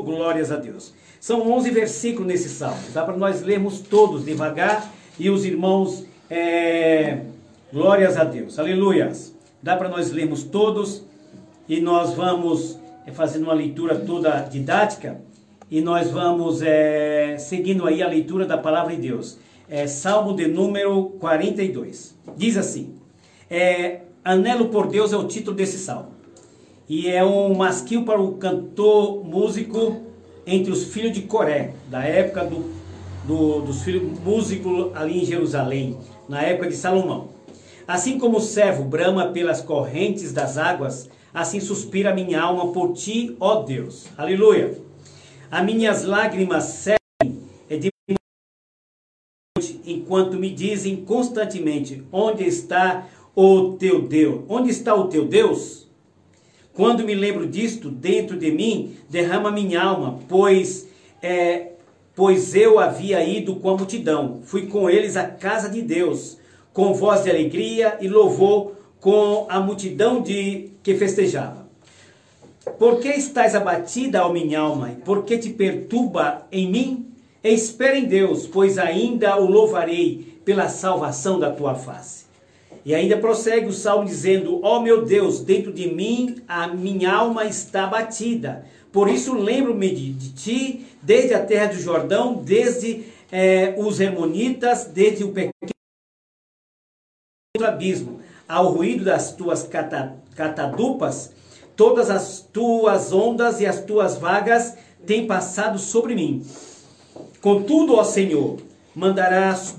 glórias a Deus. São 11 versículos nesse salmo. Dá para nós lermos todos devagar e os irmãos, é, glórias a Deus, aleluias. Dá para nós lermos todos e nós vamos é, fazendo uma leitura toda didática e nós vamos é, seguindo aí a leitura da palavra de Deus. É, salmo de número 42. Diz assim: é, Anelo por Deus é o título desse salmo. E é um masquio para o cantor músico entre os filhos de Coré, da época do, do, dos filhos músicos ali em Jerusalém, na época de Salomão. Assim como o servo brama pelas correntes das águas, assim suspira minha alma por ti, ó Deus. Aleluia. As minhas lágrimas servem é enquanto me dizem constantemente: onde está o teu Deus? Onde está o teu Deus? Quando me lembro disto, dentro de mim derrama minha alma, pois é, pois eu havia ido com a multidão, fui com eles à casa de Deus, com voz de alegria e louvor com a multidão de que festejava. Por que estás abatida, ó minha alma? Por que te perturba em mim? Espera em Deus, pois ainda o louvarei pela salvação da tua face. E ainda prossegue o salmo dizendo: Ó oh, meu Deus, dentro de mim a minha alma está batida. Por isso lembro-me de, de, ti, desde a terra do Jordão, desde eh, os Hermonitas, desde o pequeno abismo, ao ruído das tuas cata, catadupas, todas as tuas ondas e as tuas vagas têm passado sobre mim. Contudo, ó Senhor, mandarás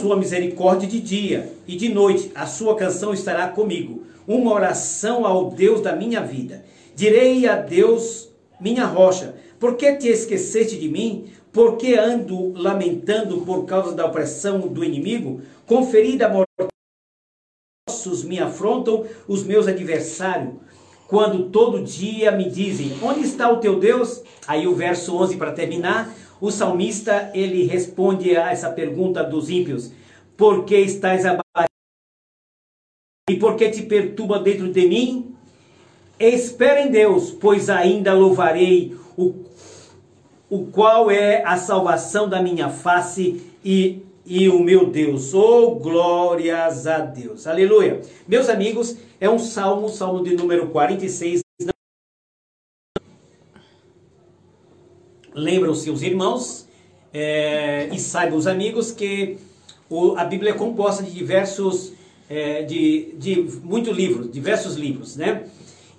sua misericórdia de dia e de noite, a sua canção estará comigo, uma oração ao Deus da minha vida. Direi a Deus, minha rocha, por que te esqueceste de mim? Por que ando lamentando por causa da opressão do inimigo? Com ferida mortos me afrontam os meus adversários. Quando todo dia me dizem, onde está o teu Deus? Aí o verso 11 para terminar, o salmista ele responde a essa pergunta dos ímpios: Por que estás abatido? E por que te perturba dentro de mim? Espera em Deus, pois ainda louvarei o, o qual é a salvação da minha face e, e o meu Deus. Oh, glórias a Deus. Aleluia. Meus amigos, é um salmo, salmo de número 46. Lembram seus irmãos é, e saibam os amigos que o, a Bíblia é composta de diversos, é, de, de muitos livros, diversos livros, né?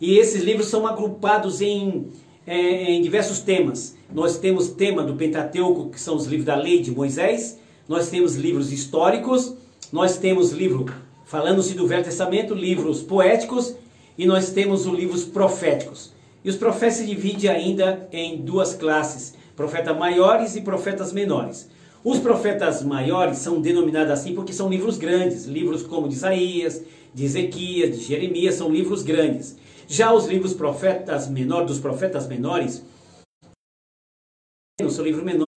E esses livros são agrupados em, é, em diversos temas. Nós temos tema do Pentateuco, que são os livros da lei de Moisés, nós temos livros históricos, nós temos livro, falando-se do Velho Testamento, livros poéticos, e nós temos os livros proféticos. E os profetas se dividem ainda em duas classes: profetas maiores e profetas menores. Os profetas maiores são denominados assim porque são livros grandes, livros como de Isaías, de Ezequias, de Jeremias, são livros grandes. Já os livros profetas menores, dos profetas menores, são livros menores,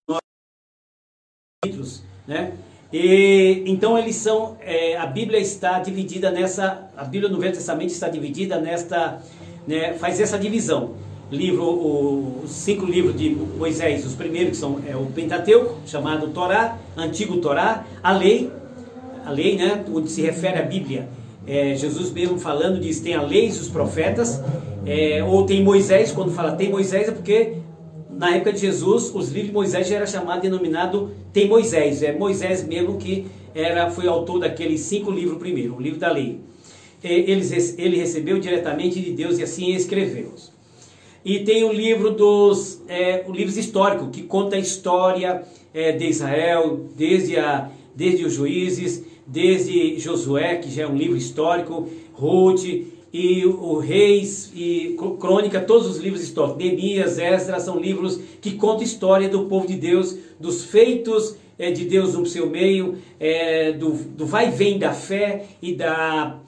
né? E, então eles são, é, a Bíblia está dividida nessa, a Bíblia no Velho Testamento está dividida nesta né, faz essa divisão. Livro, o, os cinco livros de Moisés, os primeiros que são é, o Pentateuco, chamado Torá, Antigo Torá, a lei, a lei, né, onde se refere à Bíblia. É, Jesus mesmo falando diz tem a lei e os profetas, é, ou tem Moisés, quando fala tem Moisés é porque na época de Jesus os livros de Moisés já era chamado, denominado tem Moisés, é Moisés mesmo que era, foi autor daqueles cinco livros primeiro, o livro da lei ele recebeu diretamente de Deus e assim escreveu-os. E tem o livro dos é, o livros históricos, que conta a história é, de Israel, desde, a, desde os juízes, desde Josué, que já é um livro histórico, Ruth, e o Reis, e Crônica, todos os livros históricos. Neemias, Esdras, são livros que contam a história do povo de Deus, dos feitos é, de Deus no seu meio, é, do, do vai e vem da fé e da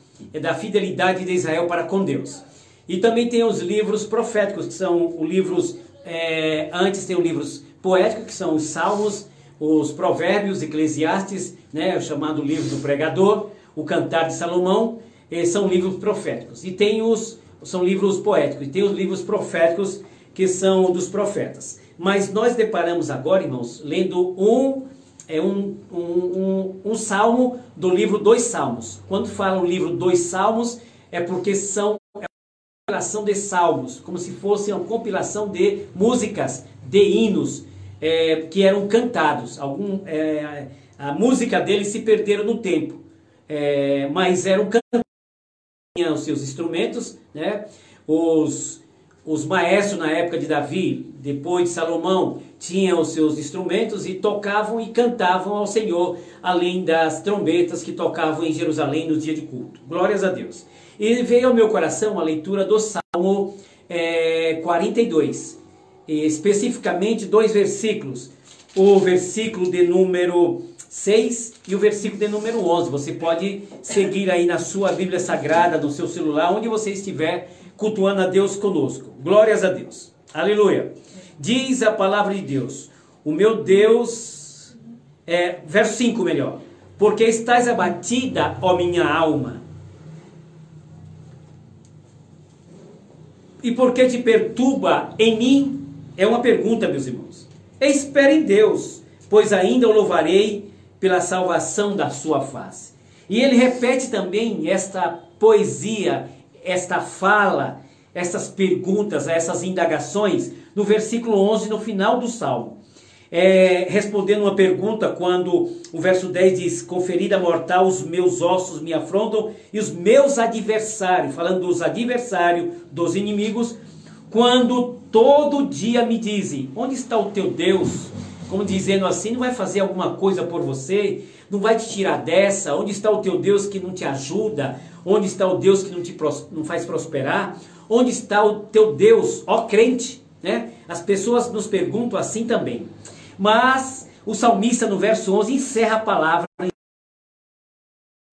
da fidelidade de Israel para com Deus. E também tem os livros proféticos, que são os livros, é, antes tem os livros poéticos, que são os salmos, os provérbios, eclesiastes, né, o chamado livro do pregador, o cantar de Salomão, são livros proféticos. E tem os, são livros poéticos, e tem os livros proféticos, que são dos profetas. Mas nós deparamos agora, irmãos, lendo um é um, um, um, um salmo do livro Dois Salmos. Quando fala o livro Dois Salmos, é porque são é uma compilação de salmos, como se fosse uma compilação de músicas, de hinos é, que eram cantados. Algum, é, a música deles se perderam no tempo, é, mas eram cantados, tinham seus instrumentos, né? Os os maestros na época de Davi, depois de Salomão, tinham os seus instrumentos e tocavam e cantavam ao Senhor, além das trombetas que tocavam em Jerusalém no dia de culto. Glórias a Deus. E veio ao meu coração a leitura do Salmo é, 42, especificamente dois versículos. O versículo de número 6 e o versículo de número 11. Você pode seguir aí na sua Bíblia Sagrada, no seu celular, onde você estiver cultuando a Deus conosco. Glórias a Deus. Aleluia. Diz a palavra de Deus: O meu Deus, é, verso 5 melhor. Porque estás abatida, ó minha alma. E por que te perturba em mim? É uma pergunta, meus irmãos. Espere em Deus, pois ainda o louvarei pela salvação da sua face. E ele repete também esta poesia esta fala, essas perguntas, essas indagações no versículo 11, no final do Salmo. É, respondendo uma pergunta, quando o verso 10 diz: Conferida mortal, os meus ossos me afrontam e os meus adversários, falando dos adversários, dos inimigos, quando todo dia me dizem: Onde está o teu Deus? Como dizendo assim, não vai fazer alguma coisa por você, não vai te tirar dessa. Onde está o teu Deus que não te ajuda? Onde está o Deus que não te não faz prosperar? Onde está o teu Deus, ó crente? Né? As pessoas nos perguntam assim também. Mas o salmista no verso 11 encerra a palavra de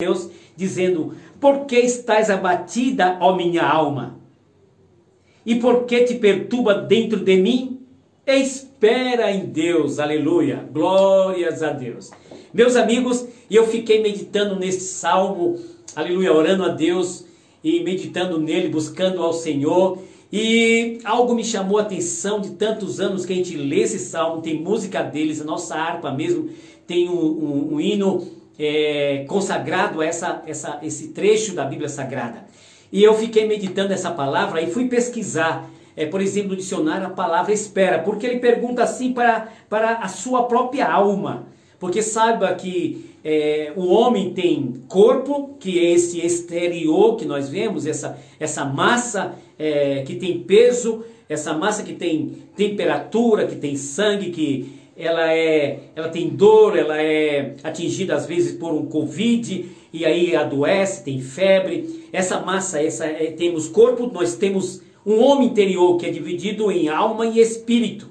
Deus dizendo: Por que estás abatida, ó minha alma? E por que te perturba dentro de mim? Espera em Deus, aleluia, glórias a Deus. Meus amigos, eu fiquei meditando neste salmo aleluia, orando a Deus e meditando nele, buscando ao Senhor. E algo me chamou a atenção de tantos anos que a gente lê esse salmo, tem música deles, a nossa harpa mesmo tem um, um, um hino é, consagrado a essa, essa, esse trecho da Bíblia Sagrada. E eu fiquei meditando essa palavra e fui pesquisar, é, por exemplo, no dicionário a palavra espera, porque ele pergunta assim para, para a sua própria alma. Porque saiba que é, o homem tem corpo, que é esse exterior que nós vemos, essa, essa massa é, que tem peso, essa massa que tem temperatura, que tem sangue, que ela, é, ela tem dor, ela é atingida às vezes por um Covid e aí adoece, tem febre. Essa massa, essa, é, temos corpo, nós temos um homem interior que é dividido em alma e espírito.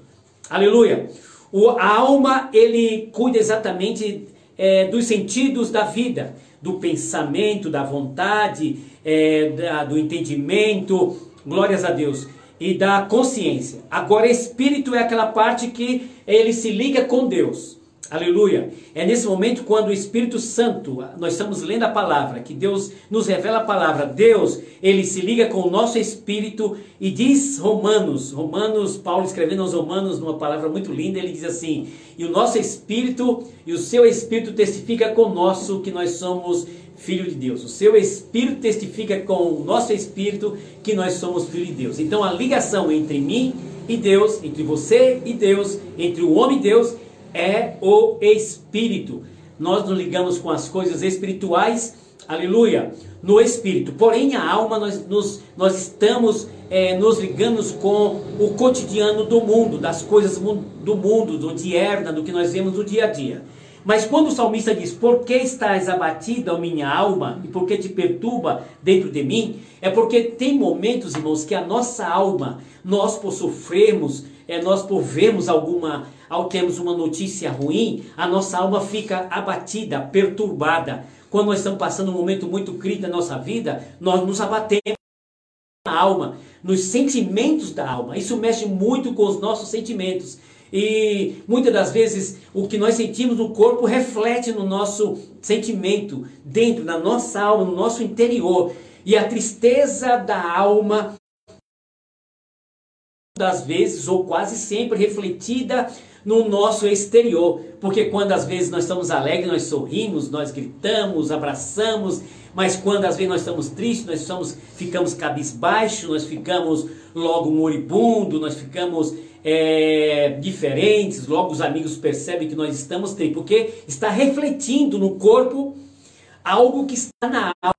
Aleluia! O, a alma, ele cuida exatamente é, dos sentidos da vida, do pensamento, da vontade, é, da, do entendimento, glórias a Deus, e da consciência. Agora, espírito é aquela parte que ele se liga com Deus. Aleluia. É nesse momento quando o Espírito Santo, nós estamos lendo a palavra, que Deus nos revela a palavra. Deus, ele se liga com o nosso espírito e diz Romanos, Romanos, Paulo escrevendo aos Romanos numa palavra muito linda, ele diz assim: "E o nosso espírito e o seu espírito testifica conosco que nós somos filho de Deus. O seu espírito testifica com o nosso espírito que nós somos filho de Deus. Então a ligação entre mim e Deus, entre você e Deus, entre o homem e Deus é o Espírito. Nós nos ligamos com as coisas espirituais, aleluia, no Espírito. Porém, a alma, nós, nos, nós estamos é, nos ligando com o cotidiano do mundo, das coisas do mundo, do dierna, do que nós vemos no dia a dia. Mas quando o salmista diz, por que estás abatida, minha alma, e por que te perturba dentro de mim? É porque tem momentos, irmãos, que a nossa alma, nós por sofrermos, é, nós por vermos alguma, ao termos uma notícia ruim, a nossa alma fica abatida, perturbada. Quando nós estamos passando um momento muito crítico na nossa vida, nós nos abatemos na alma, nos sentimentos da alma. Isso mexe muito com os nossos sentimentos. E muitas das vezes o que nós sentimos no corpo reflete no nosso sentimento, dentro da nossa alma, no nosso interior. E a tristeza da alma das vezes, ou quase sempre, refletida no nosso exterior. Porque quando às vezes nós estamos alegres, nós sorrimos, nós gritamos, abraçamos, mas quando às vezes nós estamos tristes, nós estamos, ficamos cabisbaixo, nós ficamos logo moribundo, nós ficamos é, diferentes, logo os amigos percebem que nós estamos tristes, porque está refletindo no corpo algo que está na alma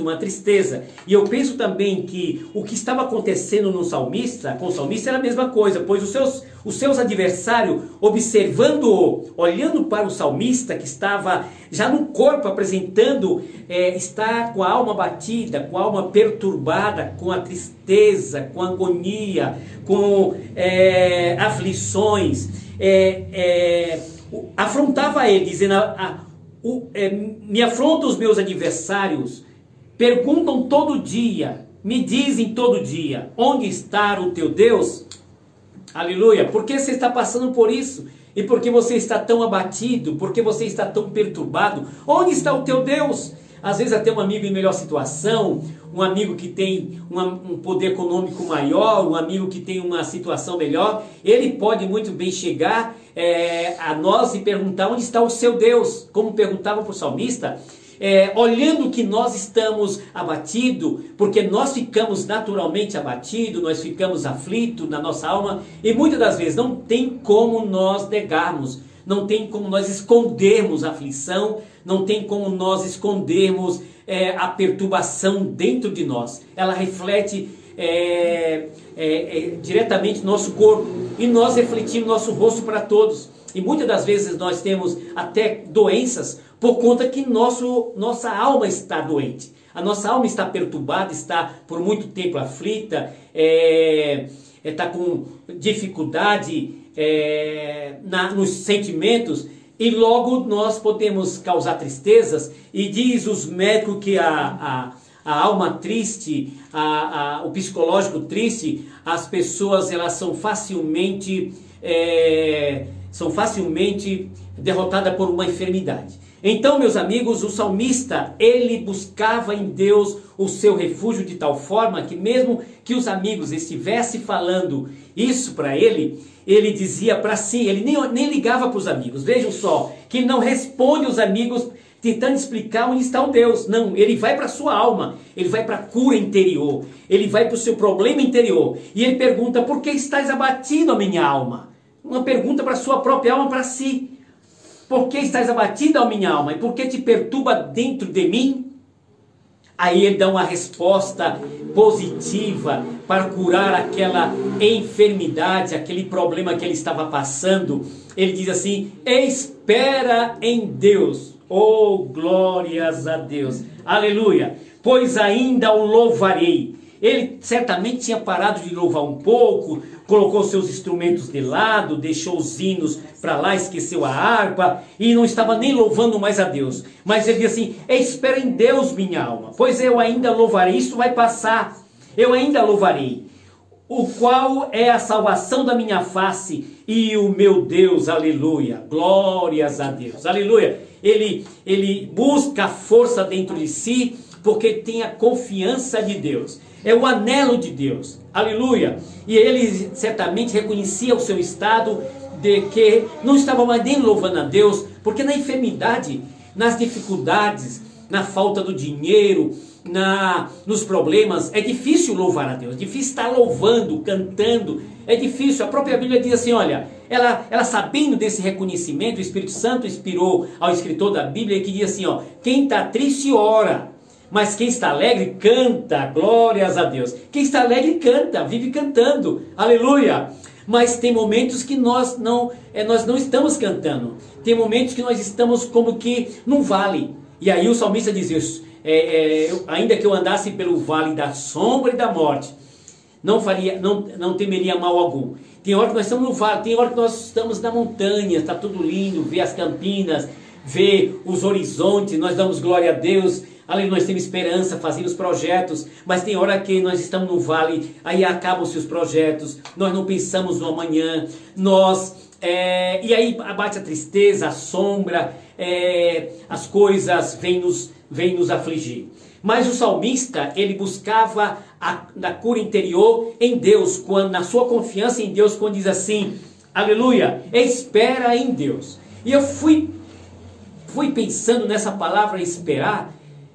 uma tristeza. E eu penso também que o que estava acontecendo no salmista, com o salmista era a mesma coisa, pois os seus, os seus adversários, observando, olhando para o salmista que estava já no corpo apresentando, é, está com a alma batida, com a alma perturbada, com a tristeza, com a agonia, com é, aflições, é, é afrontava ele, dizendo: a, a, o, é, me afronta os meus adversários Perguntam todo dia, me dizem todo dia, onde está o teu Deus? Aleluia. Por que você está passando por isso? E por que você está tão abatido? Por que você está tão perturbado? Onde está o teu Deus? Às vezes até um amigo em melhor situação, um amigo que tem um poder econômico maior, um amigo que tem uma situação melhor, ele pode muito bem chegar é, a nós e perguntar onde está o seu Deus, como perguntava para o salmista, é, olhando que nós estamos abatidos, porque nós ficamos naturalmente abatidos, nós ficamos aflitos na nossa alma, e muitas das vezes não tem como nós negarmos, não tem como nós escondermos a aflição, não tem como nós escondermos é, a perturbação dentro de nós. Ela reflete é, é, é diretamente no nosso corpo e nós refletimos nosso rosto para todos. E muitas das vezes nós temos até doenças por conta que nosso, nossa alma está doente. A nossa alma está perturbada, está por muito tempo aflita, é, está com dificuldade é, na, nos sentimentos e logo nós podemos causar tristezas. E diz os médicos que a, a, a alma triste, a, a, o psicológico triste, as pessoas elas são facilmente é, são facilmente derrotadas por uma enfermidade. Então, meus amigos, o salmista, ele buscava em Deus o seu refúgio de tal forma que mesmo que os amigos estivessem falando isso para ele, ele dizia para si, ele nem, nem ligava para os amigos. Vejam só, que ele não responde os amigos tentando explicar onde está o Deus. Não, ele vai para a sua alma, ele vai para a cura interior, ele vai para o seu problema interior. E ele pergunta, por que estás abatido a minha alma? Uma pergunta para a sua própria alma, para si. Por que estás abatida, ó minha alma? E por que te perturba dentro de mim? Aí ele dá uma resposta positiva para curar aquela enfermidade, aquele problema que ele estava passando. Ele diz assim: Espera em Deus. Oh, glórias a Deus. Aleluia. Pois ainda o louvarei. Ele certamente tinha parado de louvar um pouco, colocou seus instrumentos de lado, deixou os hinos para lá, esqueceu a harpa e não estava nem louvando mais a Deus. Mas ele diz assim: Espera em Deus, minha alma, pois eu ainda louvarei. Isso vai passar, eu ainda louvarei. O qual é a salvação da minha face e o meu Deus, aleluia, glórias a Deus, aleluia. Ele, ele busca a força dentro de si, porque tem a confiança de Deus é o anelo de Deus. Aleluia! E ele certamente reconhecia o seu estado de que não estava mais nem louvando a Deus, porque na enfermidade, nas dificuldades, na falta do dinheiro, na, nos problemas, é difícil louvar a Deus, é difícil estar louvando, cantando, é difícil. A própria Bíblia diz assim: olha, ela, ela sabendo desse reconhecimento, o Espírito Santo inspirou ao escritor da Bíblia que diz assim: ó, quem está triste ora, mas quem está alegre canta, glórias a Deus. Quem está alegre canta, vive cantando, aleluia. Mas tem momentos que nós não, é, nós não estamos cantando. Tem momentos que nós estamos como que num vale. E aí o salmista diz isso. É, é, ainda que eu andasse pelo vale da sombra e da morte, não faria, não, não temeria mal algum. Tem hora que nós estamos no vale, tem hora que nós estamos na montanha, está tudo lindo, vê as campinas, vê os horizontes, nós damos glória a Deus Ali nós temos esperança, fazemos projetos, mas tem hora que nós estamos no vale, aí acabam-se os projetos, nós não pensamos no amanhã, nós. É, e aí abate a tristeza, a sombra, é, as coisas vêm nos, vêm nos afligir. Mas o salmista, ele buscava a, a cura interior em Deus, quando na sua confiança em Deus, quando diz assim: Aleluia, espera em Deus. E eu fui fui pensando nessa palavra esperar,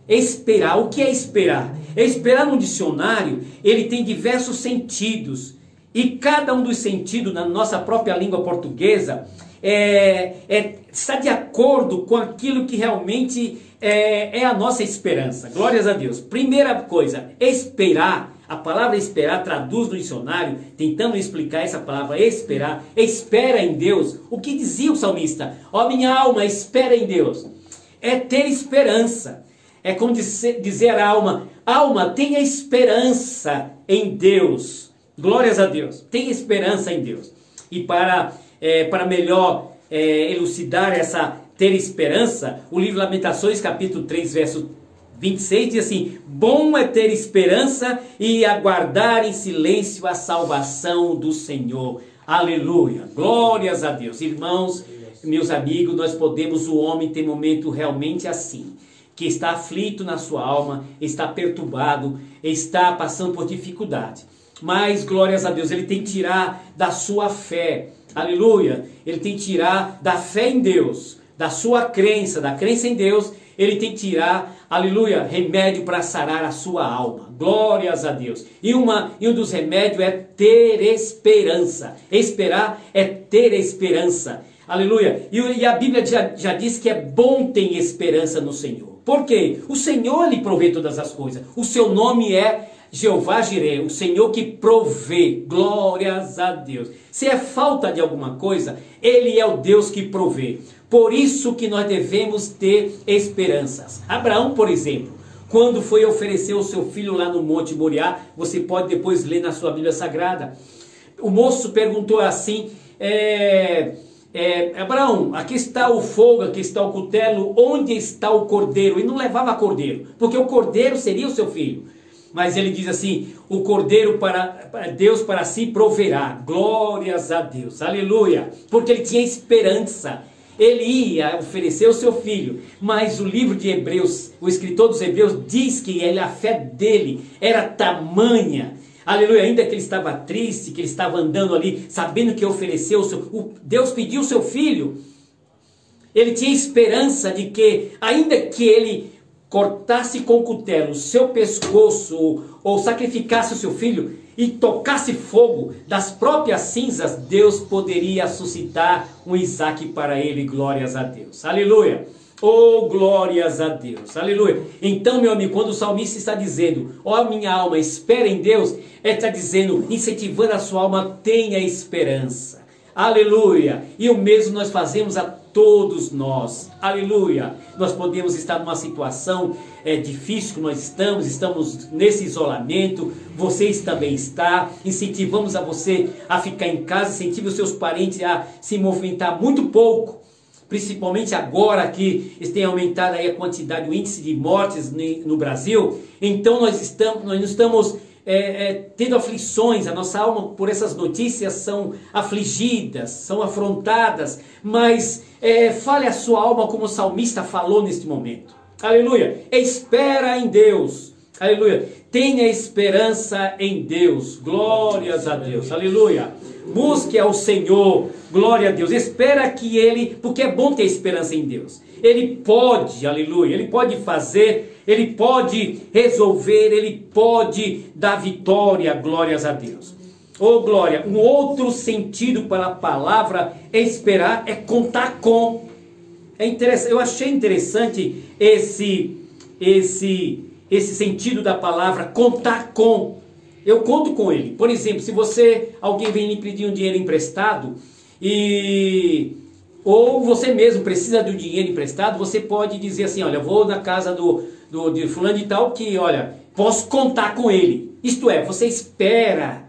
esperar. O que é esperar? Esperar no dicionário, ele tem diversos sentidos. E cada um dos sentidos na nossa própria língua portuguesa é, é, está de acordo com aquilo que realmente é, é a nossa esperança. Glórias a Deus. Primeira coisa, esperar. A palavra esperar traduz no dicionário, tentando explicar essa palavra esperar. Espera em Deus. O que dizia o salmista? Ó oh, minha alma, espera em Deus. É ter esperança. É como dizer à alma: alma, tenha esperança em Deus. Glórias a Deus. Tenha esperança em Deus. E para, é, para melhor é, elucidar essa ter esperança, o livro Lamentações, capítulo 3, verso 26 diz assim: Bom é ter esperança e aguardar em silêncio a salvação do Senhor. Aleluia. Glórias a Deus. Irmãos, meus amigos, nós podemos, o homem tem momento realmente assim, que está aflito na sua alma, está perturbado, está passando por dificuldade. Mas, glórias a Deus, ele tem que tirar da sua fé. Aleluia. Ele tem que tirar da fé em Deus, da sua crença, da crença em Deus, ele tem que tirar, aleluia, remédio para sarar a sua alma. Glórias a Deus. E, uma, e um dos remédios é ter esperança. Esperar é ter esperança. Aleluia. E, e a Bíblia já, já diz que é bom ter esperança no Senhor. Por quê? O Senhor lhe provê todas as coisas. O seu nome é Jeová Jireh, o Senhor que provê. Glórias a Deus. Se é falta de alguma coisa, Ele é o Deus que provê. Por isso que nós devemos ter esperanças. Abraão, por exemplo, quando foi oferecer o seu filho lá no Monte Moriá, você pode depois ler na sua Bíblia Sagrada. O moço perguntou assim: é, é, Abraão, aqui está o fogo, aqui está o cutelo, onde está o cordeiro? E não levava cordeiro, porque o cordeiro seria o seu filho. Mas ele diz assim: o cordeiro para Deus para si proverá. Glórias a Deus, aleluia. Porque ele tinha esperança ele ia oferecer o seu filho, mas o livro de Hebreus, o escritor dos Hebreus diz que ele, a fé dele era tamanha, aleluia, ainda que ele estava triste, que ele estava andando ali, sabendo que ofereceu o seu, o, Deus pediu o seu filho, ele tinha esperança de que, ainda que ele cortasse com cutelo o seu pescoço ou, ou sacrificasse o seu filho, e tocasse fogo das próprias cinzas, Deus poderia suscitar um Isaac para ele. Glórias a Deus. Aleluia. Oh, glórias a Deus. Aleluia. Então, meu amigo, quando o salmista está dizendo, ó oh, minha alma, espera em Deus, ele está dizendo, incentivando a sua alma, tenha esperança. Aleluia. E o mesmo nós fazemos a todos nós. Aleluia. Nós podemos estar numa situação é, difícil que nós estamos, estamos nesse isolamento, vocês também está. Incentivamos a você a ficar em casa, incentive os seus parentes a se movimentar muito pouco. Principalmente agora que tem aumentado aí a quantidade, o índice de mortes no Brasil. Então nós estamos, nós estamos é, é, tendo aflições, a nossa alma por essas notícias são afligidas, são afrontadas, mas é, fale a sua alma como o salmista falou neste momento. Aleluia! Espera em Deus. Aleluia! Tenha esperança em Deus. Glórias a Deus. Aleluia! Busque ao Senhor. Glória a Deus. Espera que Ele, porque é bom ter esperança em Deus. Ele pode, aleluia, Ele pode fazer ele pode resolver, Ele pode dar vitória, glórias a Deus. Oh glória, um outro sentido para a palavra esperar é contar com. É interessante, eu achei interessante esse esse esse sentido da palavra contar com. Eu conto com ele. Por exemplo, se você alguém vem me pedir um dinheiro emprestado e ou você mesmo precisa um dinheiro emprestado, você pode dizer assim, olha, vou na casa do do, de fulano de tal que, olha, posso contar com ele. Isto é, você espera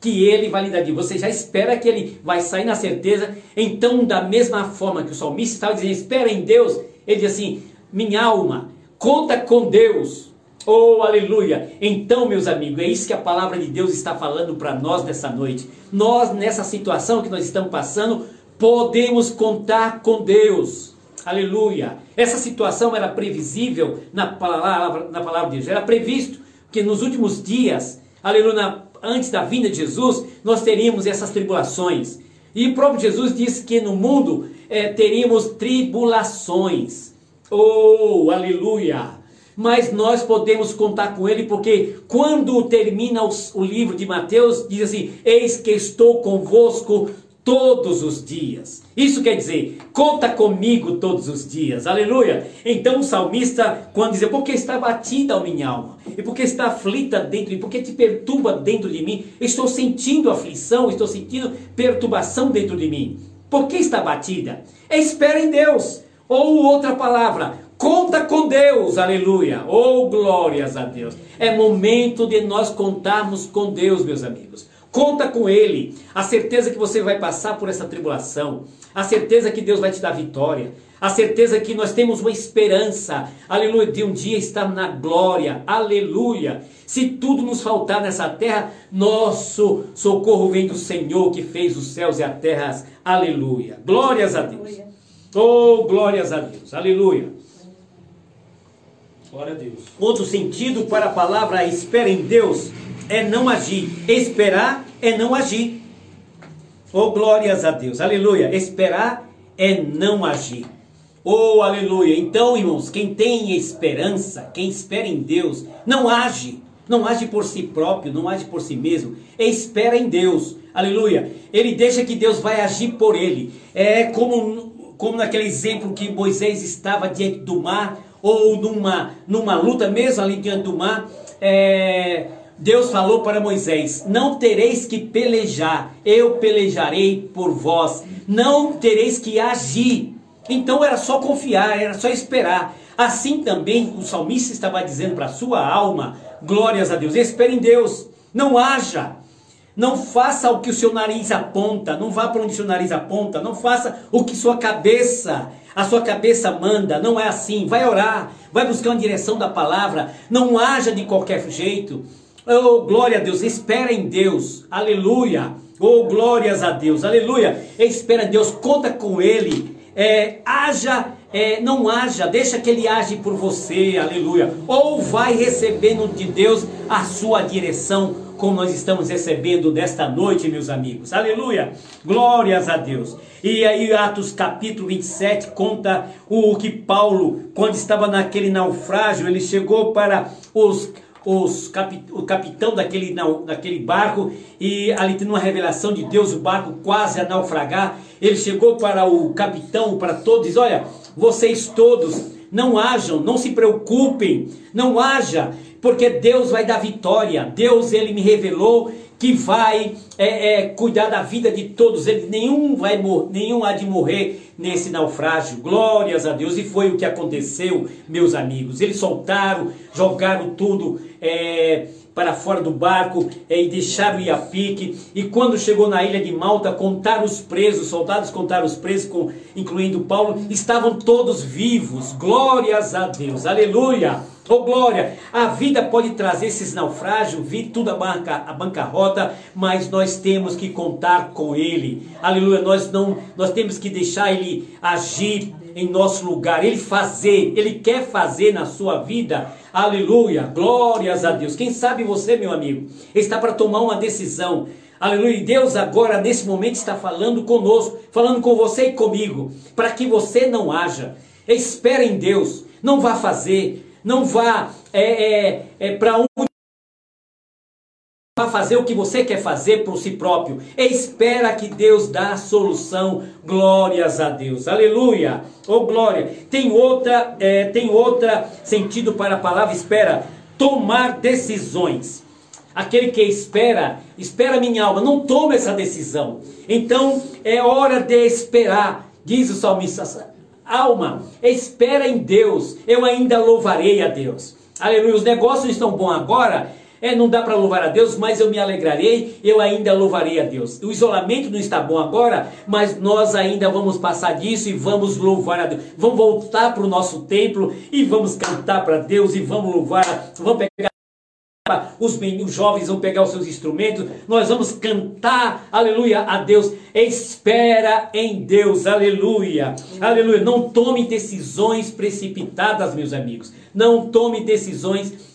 que ele vai lhe dar dinheiro. Você já espera que ele vai sair na certeza. Então, da mesma forma que o salmista estava dizendo, espera em Deus, ele diz assim, minha alma, conta com Deus. Oh, aleluia! Então, meus amigos, é isso que a palavra de Deus está falando para nós nessa noite. Nós, nessa situação que nós estamos passando, podemos contar com Deus. Aleluia. Essa situação era previsível na palavra, na palavra de Deus. Era previsto que nos últimos dias, aleluia, antes da vinda de Jesus, nós teríamos essas tribulações. E o próprio Jesus disse que no mundo é, teríamos tribulações. Oh, aleluia! Mas nós podemos contar com ele, porque quando termina os, o livro de Mateus, diz assim: Eis que estou convosco todos os dias. Isso quer dizer, conta comigo todos os dias. Aleluia. Então o salmista, quando diz, porque está batida a minha alma, e porque está aflita dentro de mim, porque te perturba dentro de mim, estou sentindo aflição, estou sentindo perturbação dentro de mim. Por que está batida? É espera em Deus. Ou outra palavra, conta com Deus, aleluia. Oh, glórias a Deus. É momento de nós contarmos com Deus, meus amigos. Conta com Ele. A certeza que você vai passar por essa tribulação. A certeza que Deus vai te dar vitória. A certeza que nós temos uma esperança. Aleluia. De um dia estar na glória. Aleluia. Se tudo nos faltar nessa terra, nosso socorro vem do Senhor que fez os céus e a terra. Aleluia. Glórias a Deus. Oh, glórias a Deus. Aleluia. Glória a Deus. Outro sentido para a palavra espera em Deus é não agir. Esperar é não agir. Oh, glórias a Deus. Aleluia. Esperar é não agir. Oh, aleluia. Então, irmãos, quem tem esperança, quem espera em Deus, não age. Não age por si próprio, não age por si mesmo. Espera em Deus. Aleluia. Ele deixa que Deus vai agir por ele. É como, como naquele exemplo que Moisés estava diante do mar, ou numa, numa luta mesmo ali diante do mar. É, Deus falou para Moisés: Não tereis que pelejar, eu pelejarei por vós. Não tereis que agir. Então era só confiar, era só esperar. Assim também o salmista estava dizendo para a sua alma: Glórias a Deus, espere em Deus, não haja. Não faça o que o seu nariz aponta, não vá para onde o seu nariz aponta, não faça o que sua cabeça, a sua cabeça manda, não é assim. Vai orar, vai buscar uma direção da palavra, não haja de qualquer jeito. Oh, glória a Deus, espera em Deus, aleluia. Oh, glórias a Deus, aleluia. Espera em Deus, conta com Ele. É, haja, é, não haja, deixa que Ele age por você, aleluia. Ou vai recebendo de Deus a sua direção, como nós estamos recebendo desta noite, meus amigos, aleluia. Glórias a Deus. E aí, Atos capítulo 27 conta o que Paulo, quando estava naquele naufrágio, ele chegou para os os capi, o capitão daquele, daquele barco e ali tendo uma revelação de Deus, o barco quase a naufragar. Ele chegou para o capitão, para todos, diz: Olha, vocês todos não hajam, não se preocupem, não haja, porque Deus vai dar vitória. Deus, ele me revelou que vai é, é, cuidar da vida de todos eles. Nenhum vai nenhum há de morrer nesse naufrágio. Glórias a Deus. E foi o que aconteceu, meus amigos. Eles soltaram, jogaram tudo. É, para fora do barco é, e deixaram ir a pique. E quando chegou na ilha de Malta, contaram os presos, soldados contaram os presos, com, incluindo Paulo, estavam todos vivos. Glórias a Deus, aleluia. Oh glória, a vida pode trazer esses naufrágios, vir tudo a, banca, a bancarrota, mas nós temos que contar com Ele. Aleluia, nós não, nós temos que deixar Ele agir em nosso lugar, Ele fazer, Ele quer fazer na sua vida. Aleluia, glórias a Deus. Quem sabe você, meu amigo, está para tomar uma decisão. Aleluia. E Deus agora, nesse momento, está falando conosco, falando com você e comigo, para que você não haja. Espere em Deus, não vá fazer não vá é, é, é para um vá fazer o que você quer fazer por si próprio. Espera que Deus dá a solução. Glórias a Deus. Aleluia. Oh glória. Tem outra, é, tem outra sentido para a palavra espera. Tomar decisões. Aquele que espera, espera minha alma, não toma essa decisão. Então é hora de esperar, diz o salmista alma, espera em Deus, eu ainda louvarei a Deus. Aleluia, os negócios estão bons agora, é, não dá para louvar a Deus, mas eu me alegrarei, eu ainda louvarei a Deus. O isolamento não está bom agora, mas nós ainda vamos passar disso e vamos louvar a Deus. Vamos voltar para o nosso templo e vamos cantar para Deus e vamos louvar, vamos pegar os, os jovens vão pegar os seus instrumentos, nós vamos cantar, aleluia, a Deus. Espera em Deus, aleluia, aleluia. Não tome decisões precipitadas, meus amigos. Não tome decisões precipitadas.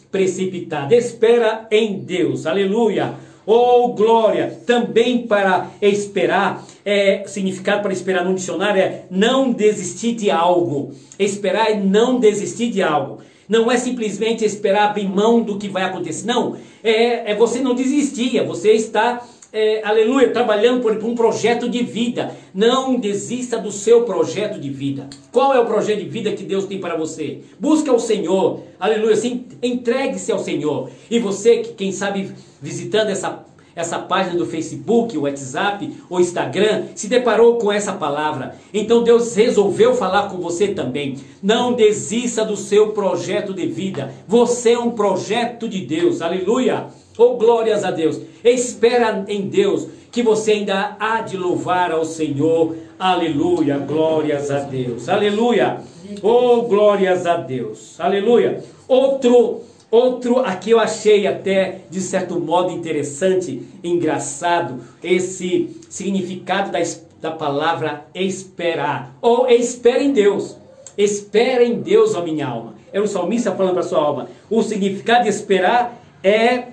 Espera em Deus, aleluia. Oh, glória! Também para esperar, é, significado para esperar no dicionário é não desistir de algo. Esperar é não desistir de algo. Não é simplesmente esperar abrir mão do que vai acontecer. Não, é, é você não desistir, é você está, é, aleluia, trabalhando por, por um projeto de vida. Não desista do seu projeto de vida. Qual é o projeto de vida que Deus tem para você? Busca o Senhor, aleluia, entregue-se ao Senhor. E você que, quem sabe, visitando essa essa página do Facebook, o WhatsApp, o Instagram, se deparou com essa palavra. Então Deus resolveu falar com você também. Não desista do seu projeto de vida. Você é um projeto de Deus. Aleluia! Oh, glórias a Deus. Espera em Deus que você ainda há de louvar ao Senhor. Aleluia! Glórias a Deus. Aleluia! Oh, glórias a Deus. Aleluia! Outro Outro aqui eu achei até de certo modo interessante, engraçado, esse significado da, da palavra esperar. Ou espera em Deus. Espera em Deus, ó minha alma. É o salmista falando para sua alma. O significado de esperar é,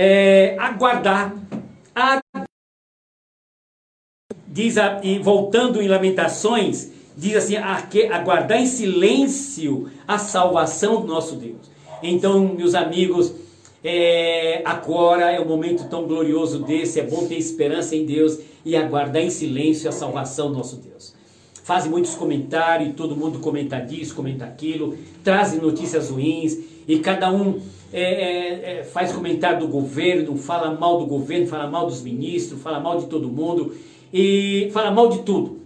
é aguardar. Diz a, e voltando em Lamentações, diz assim: aguardar em silêncio a salvação do nosso Deus. Então, meus amigos, é, agora é um momento tão glorioso desse, é bom ter esperança em Deus e aguardar em silêncio a salvação do nosso Deus. Fazem muitos comentários, todo mundo comenta disso, comenta aquilo, trazem notícias ruins e cada um é, é, é, faz comentário do governo, fala mal do governo, fala mal dos ministros, fala mal de todo mundo e fala mal de tudo.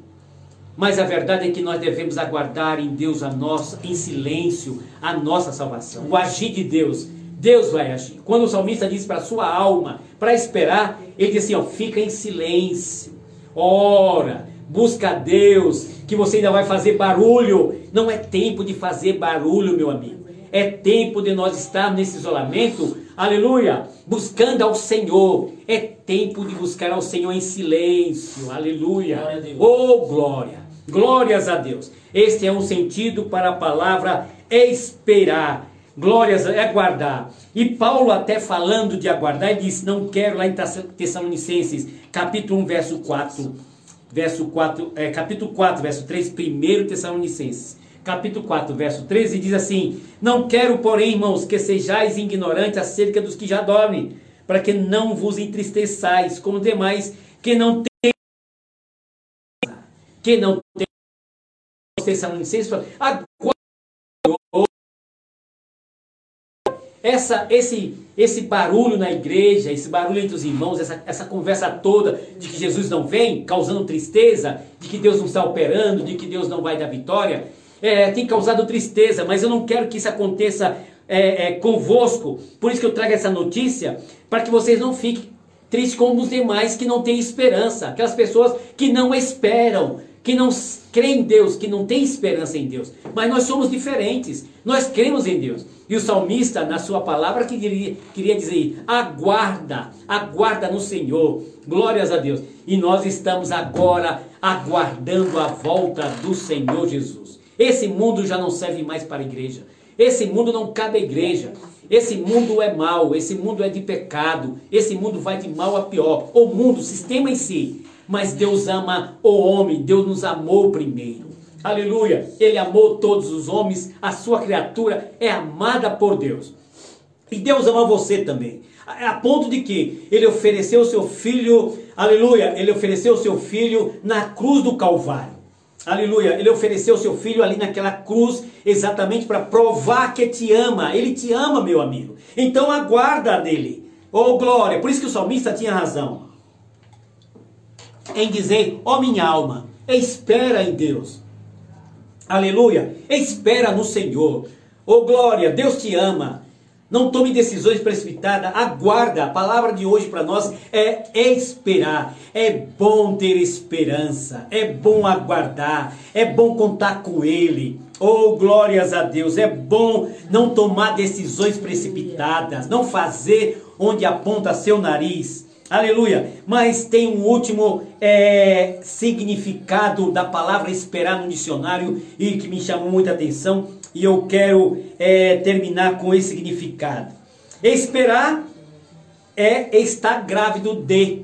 Mas a verdade é que nós devemos aguardar em Deus a nossa, em silêncio, a nossa salvação. O agir de Deus, Deus vai agir. Quando o salmista diz para a sua alma, para esperar, ele diz assim: ó, fica em silêncio, ora, busca a Deus, que você ainda vai fazer barulho. Não é tempo de fazer barulho, meu amigo. É tempo de nós estar nesse isolamento, aleluia, buscando ao Senhor. É tempo de buscar ao Senhor em silêncio, aleluia. Glória oh, glória. Glórias a Deus. Este é um sentido para a palavra esperar. Glórias é aguardar. E Paulo até falando de aguardar, ele diz, não quero lá em Tessalonicenses, capítulo 1, verso 4, verso 4, é, capítulo 4, verso 3, primeiro Tessalonicenses, capítulo 4, verso 13, diz assim, não quero, porém, irmãos, que sejais ignorantes acerca dos que já dormem, para que não vos entristeçais, como demais, que não têm que não tem Tessalonicenses, agora essa, esse, esse barulho na igreja, esse barulho entre os irmãos, essa, essa conversa toda de que Jesus não vem, causando tristeza, de que Deus não está operando, de que Deus não vai dar vitória, é, tem causado tristeza, mas eu não quero que isso aconteça é, é, convosco. Por isso que eu trago essa notícia, para que vocês não fiquem tristes como os demais que não têm esperança, aquelas pessoas que não esperam, que não crê em Deus, que não tem esperança em Deus. Mas nós somos diferentes. Nós cremos em Deus. E o salmista, na sua palavra, que queria, queria dizer: aguarda, aguarda no Senhor. Glórias a Deus. E nós estamos agora aguardando a volta do Senhor Jesus. Esse mundo já não serve mais para a igreja. Esse mundo não cabe à igreja. Esse mundo é mau, esse mundo é de pecado, esse mundo vai de mal a pior. O mundo, o sistema em si, mas Deus ama o homem, Deus nos amou primeiro. Aleluia! Ele amou todos os homens, a sua criatura é amada por Deus. E Deus ama você também. A ponto de que ele ofereceu o seu filho, aleluia, ele ofereceu o seu filho na cruz do Calvário. Aleluia, ele ofereceu o seu filho ali naquela cruz exatamente para provar que te ama. Ele te ama, meu amigo. Então aguarda dele. Oh glória! Por isso que o salmista tinha razão em dizer: Ó oh, minha alma, espera em Deus. Aleluia! Espera no Senhor. Oh glória, Deus te ama. Não tome decisões precipitadas, aguarda. A palavra de hoje para nós é esperar. É bom ter esperança, é bom aguardar, é bom contar com Ele. Oh, glórias a Deus! É bom não tomar decisões precipitadas, não fazer onde aponta seu nariz. Aleluia! Mas tem um último é, significado da palavra esperar no dicionário e que me chamou muita atenção e eu quero é, terminar com esse significado. Esperar é estar grávido de.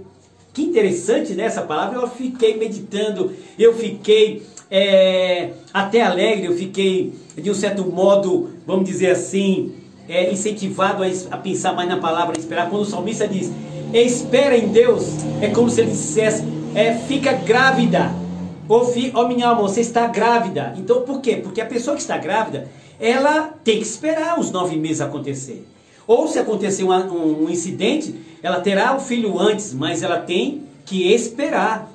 Que interessante nessa né, palavra, eu fiquei meditando, eu fiquei é, até alegre, eu fiquei de um certo modo, vamos dizer assim, é, incentivado a, a, pensar mais na palavra esperar. Quando o salmista diz, espera em Deus, é como se ele dissesse, é, fica grávida fi, ô minha alma, você está grávida. Então por quê? Porque a pessoa que está grávida, ela tem que esperar os nove meses acontecer. Ou se acontecer um, um, um incidente, ela terá o filho antes, mas ela tem que esperar.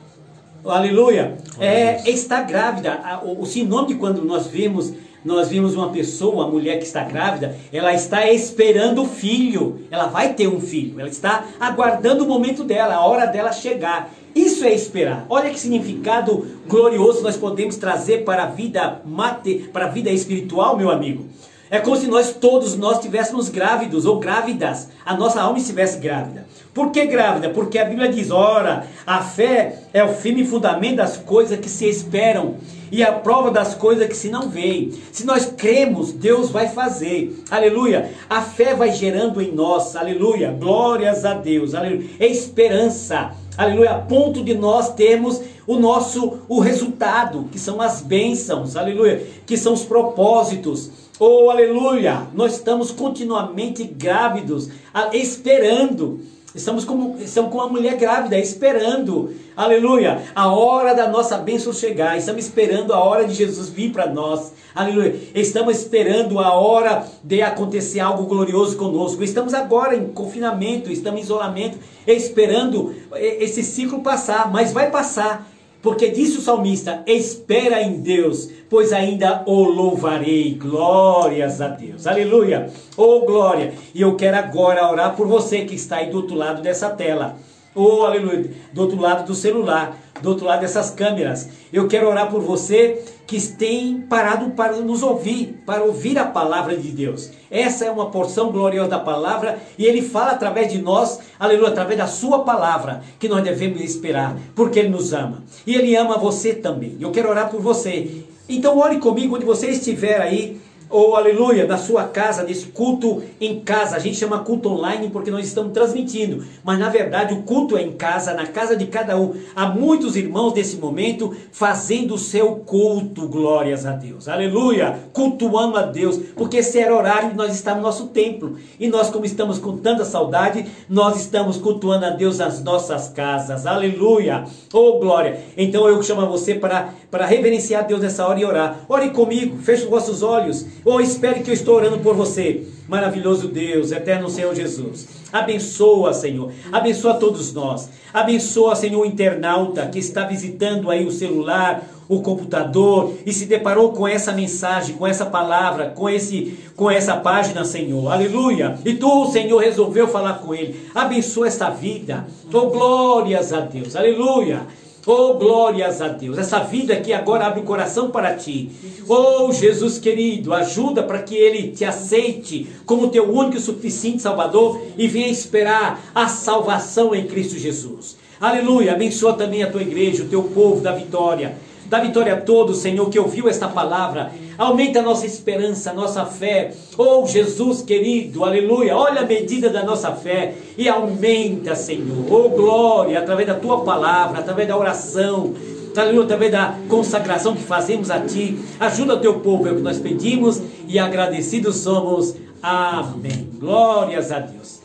Aleluia. É, está grávida. O, o sinônimo de quando nós vimos nós vimos uma pessoa, uma mulher que está grávida, ela está esperando o filho. Ela vai ter um filho. Ela está aguardando o momento dela, a hora dela chegar. Isso é esperar. Olha que significado glorioso nós podemos trazer para a vida mate, para a vida espiritual, meu amigo. É como se nós todos nós estivéssemos grávidos ou grávidas. A nossa alma estivesse grávida. Por que grávida? Porque a Bíblia diz: ora, a fé é o firme fundamento das coisas que se esperam e a prova das coisas que se não veem. Se nós cremos, Deus vai fazer. Aleluia. A fé vai gerando em nós. Aleluia. Glórias a Deus. Aleluia. É esperança. Aleluia. A ponto de nós termos o nosso o resultado, que são as bênçãos. Aleluia. Que são os propósitos. Oh, aleluia! Nós estamos continuamente grávidos, esperando Estamos como, estamos como uma mulher grávida, esperando, aleluia, a hora da nossa bênção chegar. Estamos esperando a hora de Jesus vir para nós, aleluia. Estamos esperando a hora de acontecer algo glorioso conosco. Estamos agora em confinamento, estamos em isolamento, esperando esse ciclo passar, mas vai passar. Porque disse o salmista: Espera em Deus, pois ainda o louvarei. Glórias a Deus. Aleluia. Oh, glória. E eu quero agora orar por você que está aí do outro lado dessa tela. Oh, aleluia. Do outro lado do celular, do outro lado dessas câmeras. Eu quero orar por você que tem parado para nos ouvir, para ouvir a palavra de Deus. Essa é uma porção gloriosa da palavra e ele fala através de nós, aleluia, através da sua palavra, que nós devemos esperar, porque ele nos ama. E ele ama você também. Eu quero orar por você. Então ore comigo onde você estiver aí ou aleluia, da sua casa, desse culto em casa. A gente chama culto online porque nós estamos transmitindo, mas na verdade o culto é em casa, na casa de cada um. Há muitos irmãos nesse momento fazendo o seu culto, glórias a Deus, aleluia, cultuando a Deus, porque esse era o horário que nós estamos no nosso templo. E nós, como estamos com tanta saudade, nós estamos cultuando a Deus nas nossas casas, aleluia, oh glória. Então eu chamo você para, para reverenciar a Deus nessa hora e orar. Ore comigo, feche os vossos olhos. Ou espere que eu estou orando por você. Maravilhoso Deus, eterno Senhor Jesus. Abençoa, Senhor. Abençoa todos nós. Abençoa, Senhor, o internauta que está visitando aí o celular, o computador e se deparou com essa mensagem, com essa palavra, com esse com essa página, Senhor. Aleluia. E tu, Senhor, resolveu falar com ele. Abençoa esta vida. Oh, glórias a Deus. Aleluia. Oh, glórias a Deus. Essa vida aqui agora abre o coração para ti. Oh, Jesus querido, ajuda para que ele te aceite como teu único e suficiente Salvador e venha esperar a salvação em Cristo Jesus. Aleluia. Abençoa também a tua igreja, o teu povo da vitória. Dá vitória a todos, Senhor, que ouviu esta palavra. Aumenta a nossa esperança, a nossa fé. Oh, Jesus querido, aleluia. Olha a medida da nossa fé e aumenta, Senhor. Oh, glória, através da tua palavra, através da oração. Aleluia, através da consagração que fazemos a Ti. Ajuda o teu povo, é o que nós pedimos e agradecidos somos. Amém. Glórias a Deus.